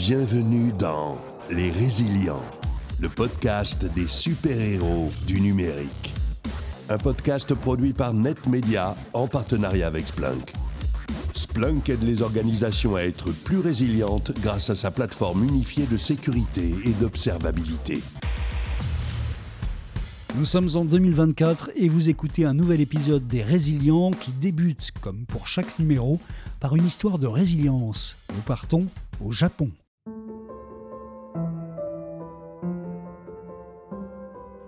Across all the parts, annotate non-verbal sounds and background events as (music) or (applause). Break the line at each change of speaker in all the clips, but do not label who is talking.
Bienvenue dans Les Résilients, le podcast des super-héros du numérique. Un podcast produit par NetMedia en partenariat avec Splunk. Splunk aide les organisations à être plus résilientes grâce à sa plateforme unifiée de sécurité et d'observabilité.
Nous sommes en 2024 et vous écoutez un nouvel épisode des Résilients qui débute, comme pour chaque numéro, par une histoire de résilience. Nous partons au Japon.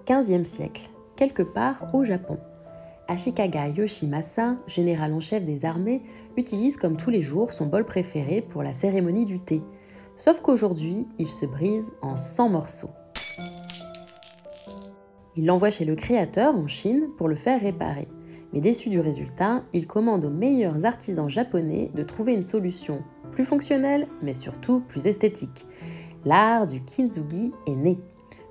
15e siècle, quelque part au Japon. Ashikaga Yoshimasa, général en chef des armées, utilise comme tous les jours son bol préféré pour la cérémonie du thé. Sauf qu'aujourd'hui, il se brise en 100 morceaux. Il l'envoie chez le créateur en Chine pour le faire réparer. Mais déçu du résultat, il commande aux meilleurs artisans japonais de trouver une solution plus fonctionnelle, mais surtout plus esthétique. L'art du kintsugi est né.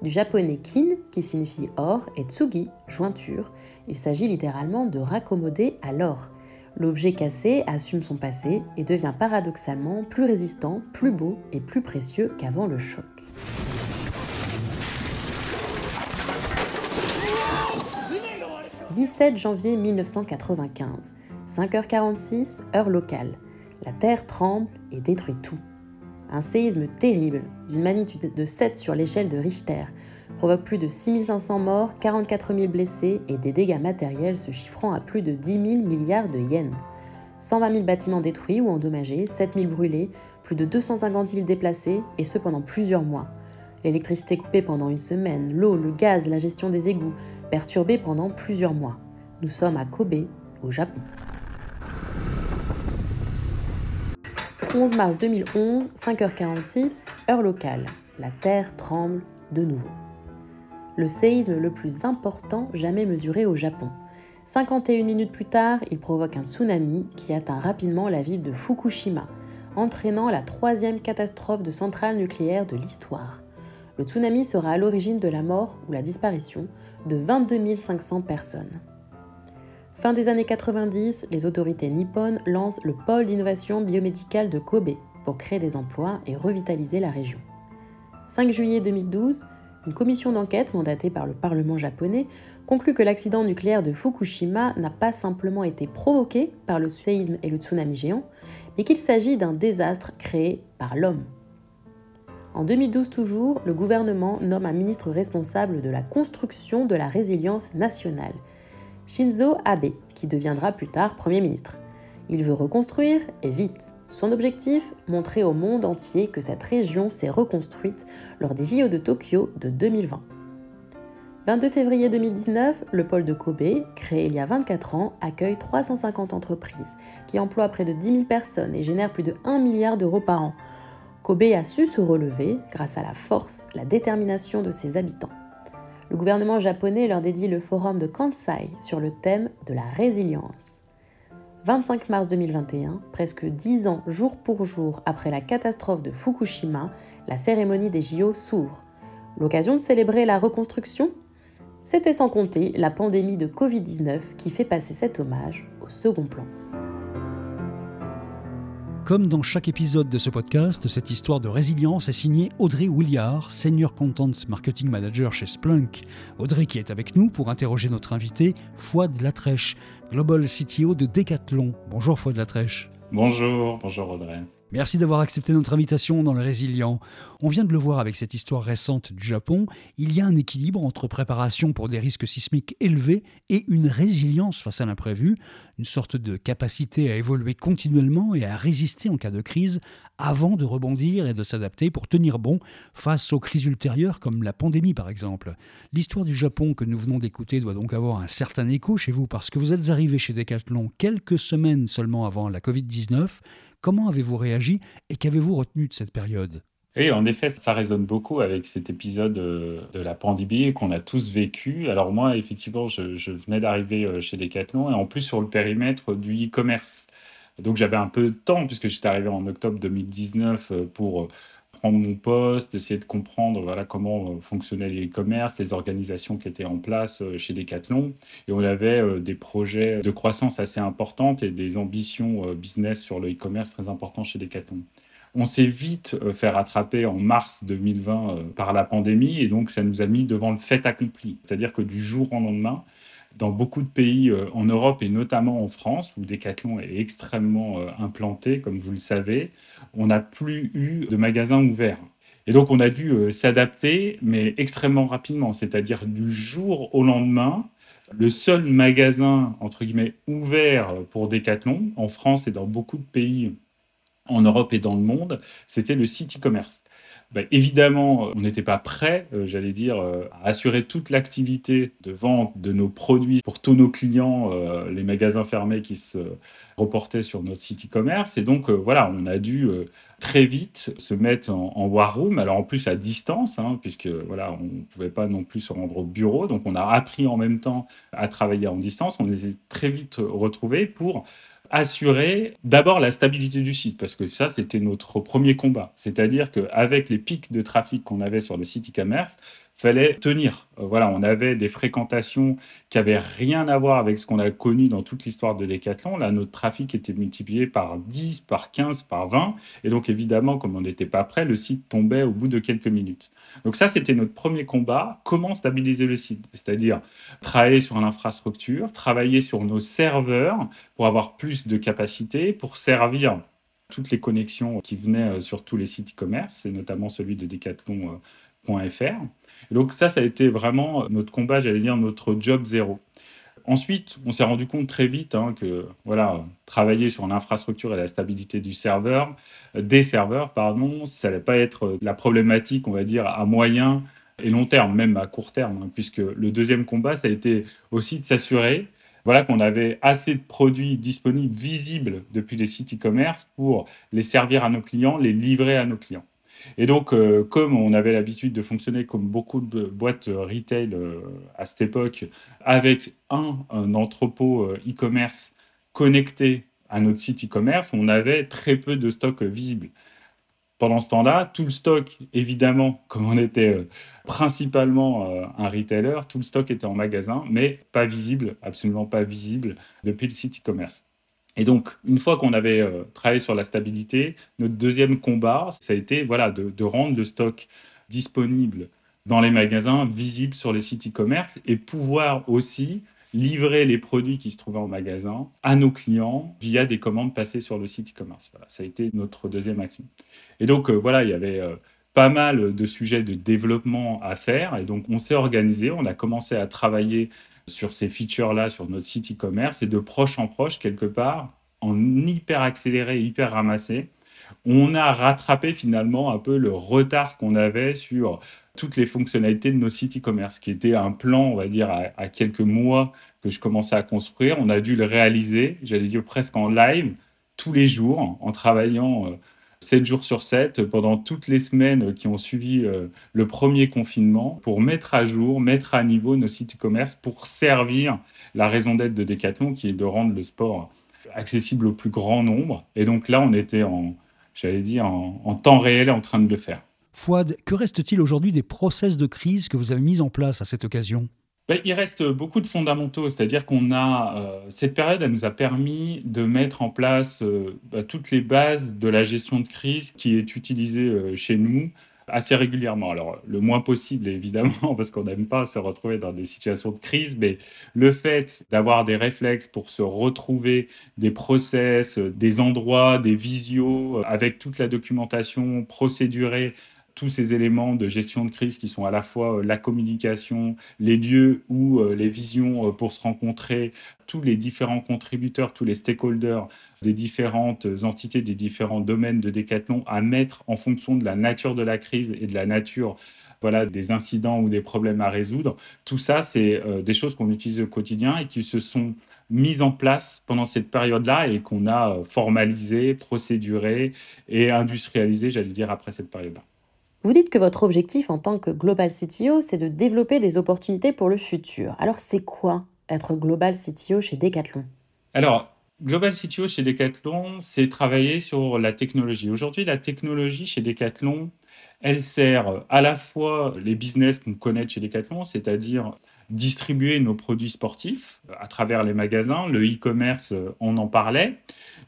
Du japonais kin, qui signifie or, et tsugi, jointure, il s'agit littéralement de raccommoder à l'or. L'objet cassé assume son passé et devient paradoxalement plus résistant, plus beau et plus précieux qu'avant le choc. 17 janvier 1995, 5h46, heure locale. La Terre tremble et détruit tout. Un séisme terrible, d'une magnitude de 7 sur l'échelle de Richter, provoque plus de 6500 morts, 44 000 blessés et des dégâts matériels se chiffrant à plus de 10 000 milliards de yens. 120 000 bâtiments détruits ou endommagés, 7 000 brûlés, plus de 250 000 déplacés, et ce pendant plusieurs mois. L'électricité coupée pendant une semaine, l'eau, le gaz, la gestion des égouts, perturbée pendant plusieurs mois. Nous sommes à Kobe, au Japon. 11 mars 2011, 5h46, heure locale. La Terre tremble de nouveau. Le séisme le plus important jamais mesuré au Japon. 51 minutes plus tard, il provoque un tsunami qui atteint rapidement la ville de Fukushima, entraînant la troisième catastrophe de centrale nucléaire de l'histoire. Le tsunami sera à l'origine de la mort ou la disparition de 22 500 personnes. Fin des années 90, les autorités nippones lancent le pôle d'innovation biomédicale de Kobe pour créer des emplois et revitaliser la région. 5 juillet 2012, une commission d'enquête mandatée par le Parlement japonais conclut que l'accident nucléaire de Fukushima n'a pas simplement été provoqué par le séisme et le tsunami géant, mais qu'il s'agit d'un désastre créé par l'homme. En 2012 toujours, le gouvernement nomme un ministre responsable de la construction de la résilience nationale, Shinzo Abe, qui deviendra plus tard Premier ministre. Il veut reconstruire, et vite. Son objectif Montrer au monde entier que cette région s'est reconstruite lors des JO de Tokyo de 2020. 22 février 2019, le pôle de Kobe, créé il y a 24 ans, accueille 350 entreprises qui emploient près de 10 000 personnes et génèrent plus de 1 milliard d'euros par an, Kobe a su se relever grâce à la force, la détermination de ses habitants. Le gouvernement japonais leur dédie le forum de Kansai sur le thème de la résilience. 25 mars 2021, presque 10 ans jour pour jour après la catastrophe de Fukushima, la cérémonie des JO s'ouvre. L'occasion de célébrer la reconstruction? C'était sans compter la pandémie de Covid-19 qui fait passer cet hommage au second plan.
Comme dans chaque épisode de ce podcast, cette histoire de résilience est signée Audrey Williard, Senior Content Marketing Manager chez Splunk. Audrey qui est avec nous pour interroger notre invité, Fouad Latrèche, Global CTO de Decathlon. Bonjour Fouad Latrèche.
Bonjour, bonjour Audrey.
Merci d'avoir accepté notre invitation dans le Résilient. On vient de le voir avec cette histoire récente du Japon, il y a un équilibre entre préparation pour des risques sismiques élevés et une résilience face à l'imprévu, une sorte de capacité à évoluer continuellement et à résister en cas de crise avant de rebondir et de s'adapter pour tenir bon face aux crises ultérieures comme la pandémie par exemple. L'histoire du Japon que nous venons d'écouter doit donc avoir un certain écho chez vous parce que vous êtes arrivé chez Decathlon quelques semaines seulement avant la Covid-19 Comment avez-vous réagi et qu'avez-vous retenu de cette période?
Oui, en effet, ça résonne beaucoup avec cet épisode euh, de la pandémie qu'on a tous vécu. Alors moi, effectivement, je, venais d'arriver euh, chez Decathlon et en plus sur le périmètre du e-commerce. Donc j'avais un peu de temps puisque j'étais arrivé en octobre 2019 euh, pour prendre mon poste, essayer de comprendre voilà, comment fonctionnait l'e-commerce, les organisations qui étaient en place chez Decathlon. Et on avait des projets de croissance assez importantes et des ambitions business sur le e-commerce très importants chez Decathlon. On s'est vite euh, fait rattraper en mars 2020 euh, par la pandémie et donc ça nous a mis devant le fait accompli. C'est-à-dire que du jour au lendemain, dans beaucoup de pays euh, en Europe et notamment en France, où Decathlon est extrêmement implanté, comme vous le savez, on n'a plus eu de magasins ouverts. Et donc on a dû s'adapter, mais extrêmement rapidement, c'est-à-dire du jour au lendemain. Le seul magasin, entre guillemets, ouvert pour Decathlon, en France et dans beaucoup de pays en Europe et dans le monde, c'était le site e-commerce. Ben, évidemment, on n'était pas prêt, euh, j'allais dire, euh, à assurer toute l'activité de vente de nos produits pour tous nos clients, euh, les magasins fermés qui se reportaient sur notre site e-commerce. Et donc, voilà, on a dû très vite se mettre en, war room, alors en plus à distance, hein, puisque voilà, on ne pouvait pas non plus se rendre au bureau. Donc, on a appris en même temps à travailler en distance. On les a très vite retrouvés pour assurer d'abord la stabilité du site, parce que ça, c'était notre premier combat. C'est-à-dire qu'avec les pics de trafic qu'on avait sur le site e-commerce, fallait tenir. Euh, voilà, on avait des fréquentations qui avaient rien à voir avec ce qu'on a connu dans toute l'histoire de Decathlon. Là, notre trafic était multiplié par 10, par 15, par 20. Et donc, évidemment, comme on n'était pas prêt, le site tombait au bout de quelques minutes. Donc ça, c'était notre premier combat. Comment stabiliser le site? C'est-à-dire travailler sur l'infrastructure, travailler sur nos serveurs pour avoir plus de capacité, pour servir toutes les connexions qui venaient euh, sur tous les sites e-commerce, et notamment celui de donc ça, ça a été vraiment notre combat, j'allais dire notre job zéro. Ensuite, on s'est rendu compte très vite hein, que voilà, travailler sur l'infrastructure et la stabilité du serveur, des serveurs, pardon, ça n'allait pas être la problématique, on va dire, à moyen et long terme, même à court terme, hein, puisque le deuxième combat, ça a été aussi de s'assurer voilà, qu'on avait assez de produits disponibles, visibles depuis les sites e-commerce pour les servir à nos clients, les livrer à nos clients. Et donc, euh, comme on avait l'habitude de fonctionner comme beaucoup de boîtes retail euh, à cette époque, avec un, entrepôt euh, e-commerce connecté à notre site e-commerce, on avait très peu de stock visible. Pendant ce temps-là, tout le stock, évidemment, (laughs) comme on était principalement un retailer, tout le stock était en magasin, mais pas visible, absolument pas visible depuis le site e-commerce. Et donc, une fois qu'on avait euh, travaillé sur la stabilité, notre deuxième combat, ça a été voilà, de, rendre le stock disponible dans les magasins, visible sur les sites e-commerce et pouvoir aussi livrer les produits qui se trouvaient en magasin à nos clients via des commandes passées sur le site e-commerce. Voilà, ça a été notre deuxième action. Et donc, euh, voilà, il y avait euh, pas mal de sujets de développement à faire. Et donc, on s'est organisé, on a commencé à travailler sur ces features-là sur notre site e-commerce et de proche en proche, quelque part, en hyper accéléré, hyper ramassé, on a rattrapé finalement un peu le retard qu'on avait sur toutes les fonctionnalités de nos sites e-commerce, qui était un plan, on va dire, à, quelques mois que je commençais à construire. On a dû le réaliser, j'allais dire presque en live, tous les jours, en travaillant euh, 7 jours sur 7 pendant toutes les semaines qui ont suivi euh, le premier confinement pour mettre à jour, mettre à niveau nos sites e-commerce pour servir la raison d'être de Decathlon qui est de rendre le sport accessible au plus grand nombre. Et donc là, on était en, j'allais dire, en, en temps réel en train de le faire.
Fouad, que reste-t-il aujourd'hui des process de crise que vous avez mis en place à cette occasion?
Il reste beaucoup de fondamentaux, c'est-à-dire qu'on a euh, cette période, elle nous a permis de mettre en place euh, bah, toutes les bases de la gestion de crise qui est utilisée euh, chez nous assez régulièrement. Alors, le moins possible, évidemment, (laughs) parce qu'on n'aime pas se retrouver dans des situations de crise, mais le fait d'avoir des réflexes pour se retrouver des process, des endroits, des visios, avec toute la documentation procédurée tous ces éléments de gestion de crise qui sont à la fois euh, la communication, les lieux ou euh, les visions euh, pour se rencontrer, tous les différents contributeurs, tous les stakeholders des différentes entités, des différents domaines de décathlon à mettre en fonction de la nature de la crise et de la nature voilà, des incidents ou des problèmes à résoudre. Tout ça, c'est des choses qu'on utilise au quotidien et qui se sont mises en place pendant cette période-là et qu'on a formalisé, procéduré et industrialisé, j'allais dire, après cette période-là.
Vous dites que votre objectif en tant que Global CTO, c'est de développer des opportunités pour le futur. Alors c'est quoi être Global CTO chez Decathlon?
Alors, Global CTO chez Decathlon, c'est travailler sur la technologie. Aujourd'hui, la technologie chez Decathlon, elle sert à la fois les business qu'on connaît chez Decathlon, c'est-à-dire distribuer nos produits sportifs à travers les magasins. Le e-commerce, on en parlait.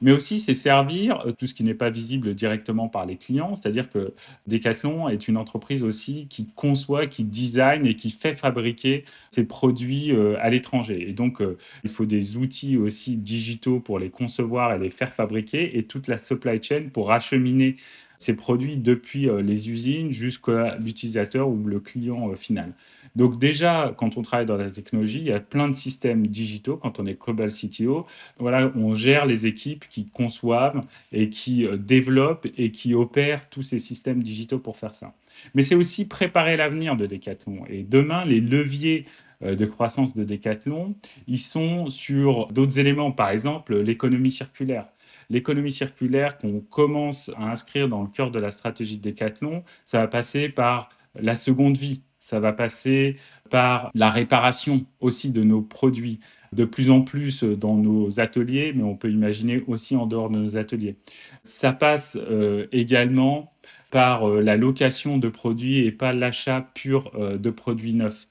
Mais aussi, c'est servir tout ce qui n'est pas visible directement par les clients. C'est-à-dire que Decathlon est une entreprise aussi qui conçoit, qui design et qui fait fabriquer ses produits à l'étranger. Et donc, il faut des outils aussi digitaux pour les concevoir et les faire fabriquer et toute la supply chain pour acheminer ces produits depuis euh, les usines jusqu'à l'utilisateur ou le client euh, final. Donc déjà, quand on travaille dans la technologie, il y a plein de systèmes digitaux. Quand on est Global CTO, voilà, on gère les équipes qui conçoivent et qui euh, développent et qui opèrent tous ces systèmes digitaux pour faire ça. Mais c'est aussi préparer l'avenir de Decathlon. Et demain, les leviers de croissance de Decathlon, ils sont sur d'autres éléments, par exemple l'économie circulaire l'économie circulaire qu'on commence à inscrire dans le cœur de la stratégie de Decathlon, ça va passer par la seconde vie, ça va passer par la réparation aussi de nos produits, de plus en plus dans nos ateliers, mais on peut imaginer aussi en dehors de nos ateliers. Ça passe euh, également par euh, la location de produits et pas l'achat pur euh, de produits neufs.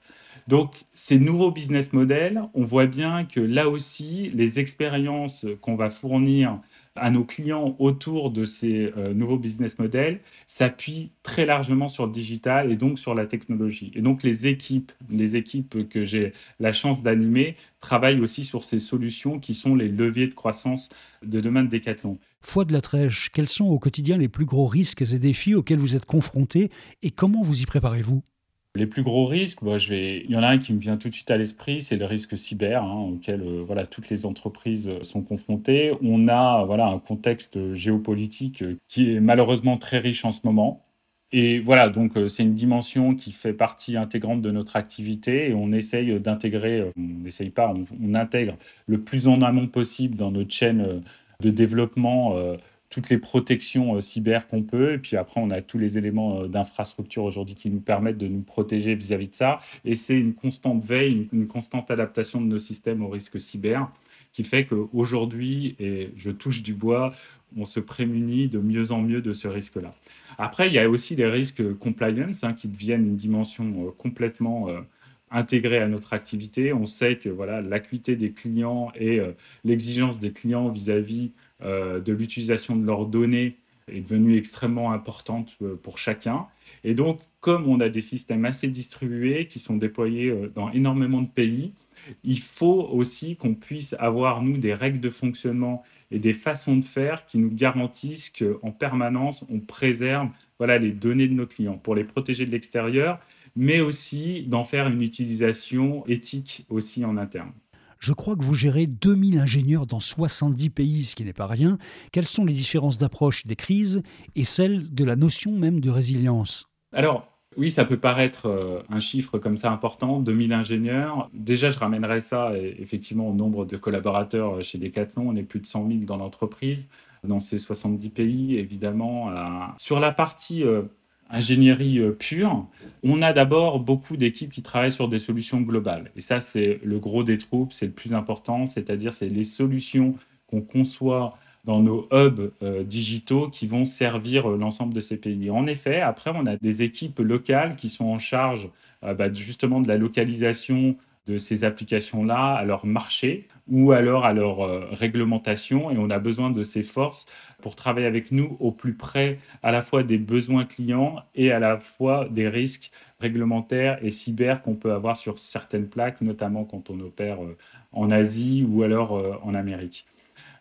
Donc, ces nouveaux business models, on voit bien que là aussi, les expériences qu'on va fournir à nos clients autour de ces euh, nouveaux business models s'appuie très largement sur le digital et donc sur la technologie. Et donc les équipes, les équipes que j'ai la chance d'animer travaillent aussi sur ces solutions qui sont les leviers de croissance de demain de Decathlon.
Foi de la Trèche, quels sont au quotidien les plus gros risques et défis auxquels vous êtes confrontés et comment vous y préparez-vous?
Les plus gros risques, bah, il y en a un qui me vient tout de suite à l'esprit, c'est le risque cyber, hein, auquel euh, voilà, toutes les entreprises euh, sont confrontées. On a voilà, un contexte géopolitique euh, qui est malheureusement très riche en ce moment. Et voilà, donc c'est une dimension qui fait partie intégrante de notre activité et on essaye d'intégrer, on n'essaye pas, on, intègre le plus en amont possible dans notre chaîne de développement toutes les protections euh, cyber qu'on peut. Et puis après, on a tous les éléments euh, d'infrastructure aujourd'hui qui nous permettent de nous protéger vis-à-vis de ça. Et c'est une constante veille, une, constante adaptation de nos systèmes au risque cyber qui fait qu'aujourd'hui, et je touche du bois, on se prémunit de mieux en mieux de ce risque-là. Après, il y a aussi les risques compliance hein, qui deviennent une dimension euh, complètement intégrée à notre activité. On sait que voilà l'acuité des clients et l'exigence des clients vis-à-vis euh, de l'utilisation de leurs données est devenue extrêmement importante euh, pour chacun. Et donc, comme on a des systèmes assez distribués qui sont déployés euh, dans énormément de pays, il faut aussi qu'on puisse avoir, nous, des règles de fonctionnement et des façons de faire qui nous garantissent qu'en permanence, on préserve voilà, les données de nos clients pour les protéger de l'extérieur, mais aussi d'en faire une utilisation éthique aussi en interne.
Je crois que vous gérez 2000 ingénieurs dans 70 pays, ce qui n'est pas rien. Quelles sont les différences d'approche des crises et celles de la notion même de résilience?
Alors, oui, ça peut paraître euh, un chiffre comme ça important, 2000 ingénieurs. Déjà, je ramènerai ça effectivement au nombre de collaborateurs chez Decathlon. On est plus de 100 000 dans l'entreprise, dans ces 70 pays, évidemment. Sur la partie euh, ingénierie euh, pure, on a d'abord beaucoup d'équipes qui travaillent sur des solutions globales. Et ça, c'est le gros des troupes, c'est le plus important, c'est-à-dire c'est les solutions qu'on conçoit dans nos hubs euh, digitaux qui vont servir euh, l'ensemble de ces pays. en effet, après, on a des équipes locales qui sont en charge bah, justement de la localisation de ces applications-là à leur marché ou alors à leur euh, réglementation. Et on a besoin de ces forces pour travailler avec nous au plus près à la fois des besoins clients et à la fois des risques réglementaires et cyber qu'on peut avoir sur certaines plaques, notamment quand on opère euh, en Asie ou alors euh, en Amérique.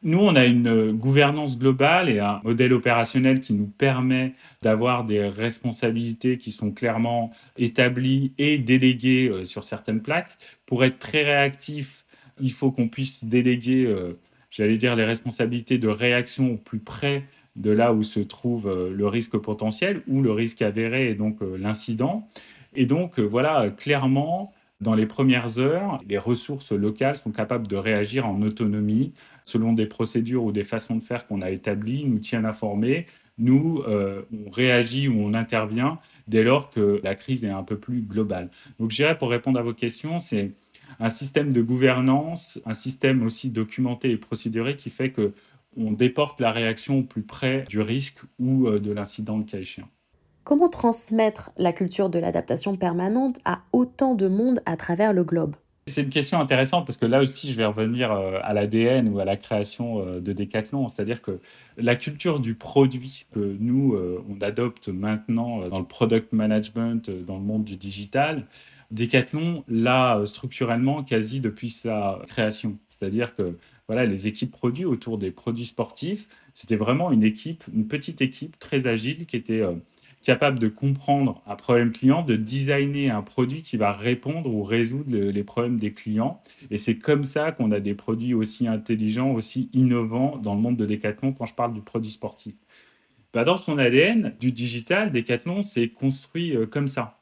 Nous, on a une gouvernance globale et un modèle opérationnel qui nous permet d'avoir des responsabilités qui sont clairement établies et déléguées sur certaines plaques. Pour être très réactif, il faut qu'on puisse déléguer, euh, j'allais dire, les responsabilités de réaction au plus près de là où se trouve euh, le risque potentiel ou le risque avéré et donc l'incident. Et donc, voilà, clairement, dans les premières heures, les ressources locales sont capables de réagir en autonomie selon des procédures ou des façons de faire qu'on a établies, nous tiennent informés. Nous, euh, on réagit ou on intervient dès lors que la crise est un peu plus globale. Donc, je pour répondre à vos questions, c'est un système de gouvernance, un système aussi documenté et procéduré qui fait que on déporte la réaction au plus près du risque ou euh, de l'incident le cas échéant.
Comment transmettre la culture de l'adaptation permanente à autant de monde à travers le globe?
C'est une question intéressante parce que là aussi, je vais revenir euh, à l'ADN ou à la création euh, de Decathlon. C'est-à-dire que la culture du produit que nous, on adopte maintenant dans le product management, dans le monde du digital, Decathlon l'a structurellement quasi depuis sa création. C'est-à-dire que voilà, les équipes produits autour des produits sportifs, c'était vraiment une équipe, une petite équipe très agile qui était capable de comprendre un problème client, de designer un produit qui va répondre ou résoudre les problèmes des clients. Et c'est comme ça qu'on a des produits aussi intelligents, aussi innovants dans le monde de Decathlon quand je parle du produit sportif. Bah, dans son ADN du digital, Decathlon s'est construit euh, comme ça.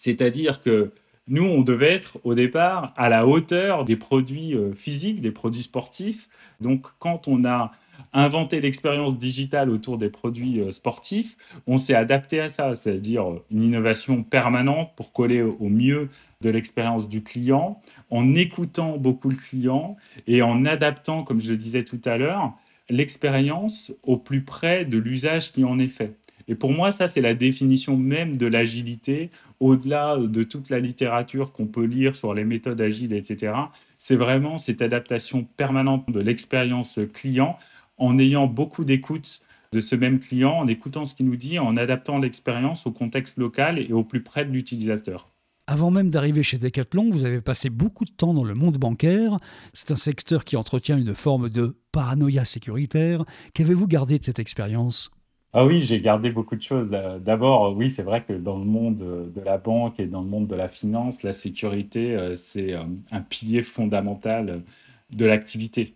C'est-à-dire que nous, on devait être au départ à la hauteur des produits euh, physiques, des produits sportifs. Donc quand on a inventer l'expérience digitale autour des produits euh, sportifs, on s'est adapté à ça, c'est-à-dire une innovation permanente pour coller au mieux de l'expérience du client, en écoutant beaucoup le client et en adaptant, comme je le disais tout à l'heure, l'expérience au plus près de l'usage qui en est fait. Et pour moi, ça, c'est la définition même de l'agilité, au-delà de toute la littérature qu'on peut lire sur les méthodes agiles, etc. C'est vraiment cette adaptation permanente de l'expérience client en ayant beaucoup d'écoute de ce même client, en écoutant ce qu'il nous dit, en adaptant l'expérience au contexte local et au plus près de l'utilisateur.
Avant même d'arriver chez Decathlon, vous avez passé beaucoup de temps dans le monde bancaire. C'est un secteur qui entretient une forme de paranoïa sécuritaire. Qu'avez-vous gardé de cette expérience?
Ah oui, j'ai gardé beaucoup de choses. D'abord, oui, c'est vrai que dans le monde de la banque et dans le monde de la finance, la sécurité, euh, c'est euh, un pilier fondamental de l'activité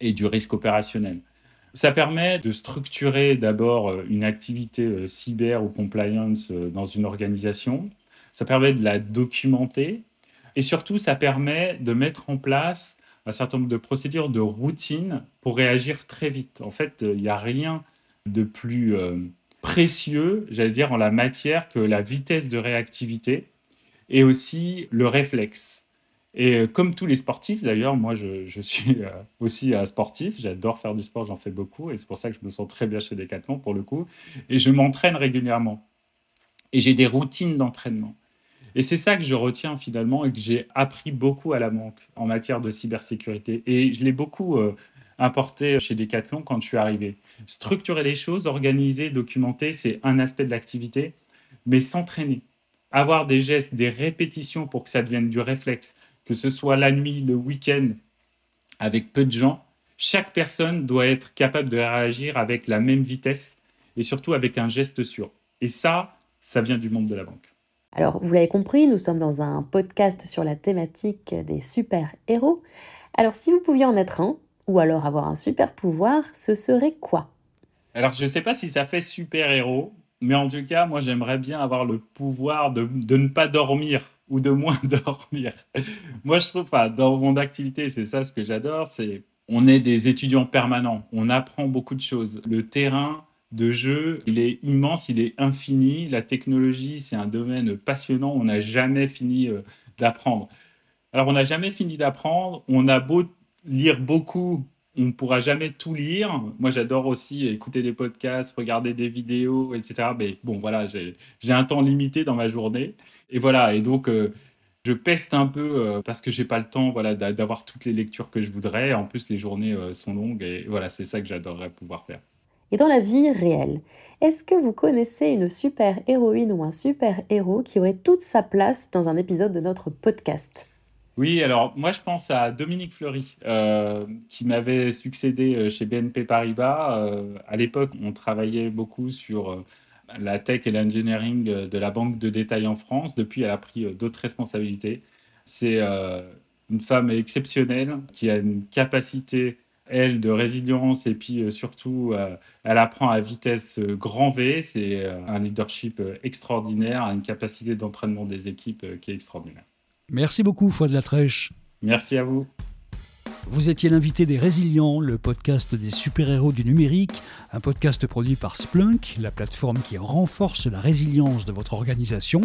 et du risque opérationnel. Ça permet de structurer d'abord euh, une activité euh, cyber ou compliance euh, dans une organisation. Ça permet de la documenter. Et surtout, ça permet de mettre en place un certain nombre de procédures de routine pour réagir très vite. En fait, il n'y a rien de plus précieux, j'allais dire, en la matière que la vitesse de réactivité et aussi le réflexe. Et euh, comme tous les sportifs, d'ailleurs, moi, je, suis euh, aussi un sportif. J'adore faire du sport, j'en fais beaucoup. Et c'est pour ça que je me sens très bien chez Decathlon, pour le coup. Et je m'entraîne régulièrement. Et j'ai des routines d'entraînement. Et c'est ça que je retiens finalement et que j'ai appris beaucoup à la banque en matière de cybersécurité. Et je l'ai beaucoup euh, importé chez Decathlon quand je suis arrivé. Structurer les choses, organiser, documenter, c'est un aspect de l'activité. Mais s'entraîner, avoir des gestes, des répétitions pour que ça devienne du réflexe, que ce soit la nuit, le week-end, avec peu de gens, chaque personne doit être capable de réagir avec la même vitesse et surtout avec un geste sûr. Et ça, ça vient du monde de la banque.
Alors, vous l'avez compris, nous sommes dans un podcast sur la thématique des super-héros. Alors, si vous pouviez en être un, ou alors avoir un super pouvoir, ce serait quoi?
Alors, je ne sais pas si ça fait super-héros, mais en tout cas, moi, j'aimerais bien avoir le pouvoir de, de ne pas dormir ou de moins (laughs) dormir. Moi, je trouve, dans mon activité, c'est ça ce que j'adore, c'est on est des étudiants permanents, on apprend beaucoup de choses. Le terrain de jeu, il est immense, il est infini. La technologie, c'est un domaine passionnant, on n'a jamais fini euh, d'apprendre. Alors, on n'a jamais fini d'apprendre, on a beau lire beaucoup on ne pourra jamais tout lire. Moi, j'adore aussi écouter des podcasts, regarder des vidéos, etc. Mais bon, voilà, j'ai un temps limité dans ma journée. Et voilà, et donc, euh, je peste un peu euh, parce que j'ai pas le temps voilà, d'avoir toutes les lectures que je voudrais. En plus, les journées euh, sont longues. Et voilà, c'est ça que j'adorerais pouvoir faire.
Et dans la vie réelle, est-ce que vous connaissez une super héroïne ou un super héros qui aurait toute sa place dans un épisode de notre podcast?
Oui, alors moi je pense à Dominique Fleury, euh, qui m'avait succédé euh, chez BNP Paribas. Euh, à l'époque, on travaillait beaucoup sur la tech et l'engineering de la banque de détail en France. Depuis, elle a pris d'autres responsabilités. C'est une femme exceptionnelle qui a une capacité, elle, de résilience et puis surtout, elle apprend à vitesse grand V. C'est un leadership extraordinaire, une capacité d'entraînement des équipes qui est extraordinaire.
Merci beaucoup, Foi de la Trèche.
Merci à vous.
Vous étiez l'invité des Résilients, le podcast des super-héros du numérique, un podcast produit par Splunk, la plateforme qui renforce la résilience de votre organisation.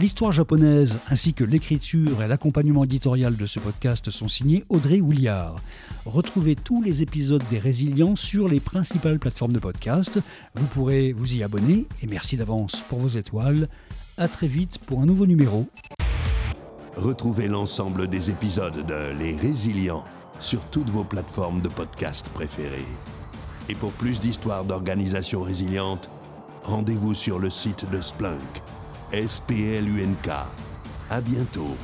L'histoire japonaise ainsi que l'écriture et l'accompagnement éditorial de ce podcast sont signés Audrey Houliard. Retrouvez tous les épisodes des Résilients sur les principales plateformes de podcast. Vous pourrez vous y abonner et merci d'avance pour vos étoiles. À très vite pour un nouveau numéro.
Retrouvez l'ensemble des épisodes de Les Résilients sur toutes vos plateformes de podcast préférées. Et pour plus d'histoires d'organisations résilientes, rendez-vous sur le site de Splunk, S-P-L-U-N-K. À bientôt.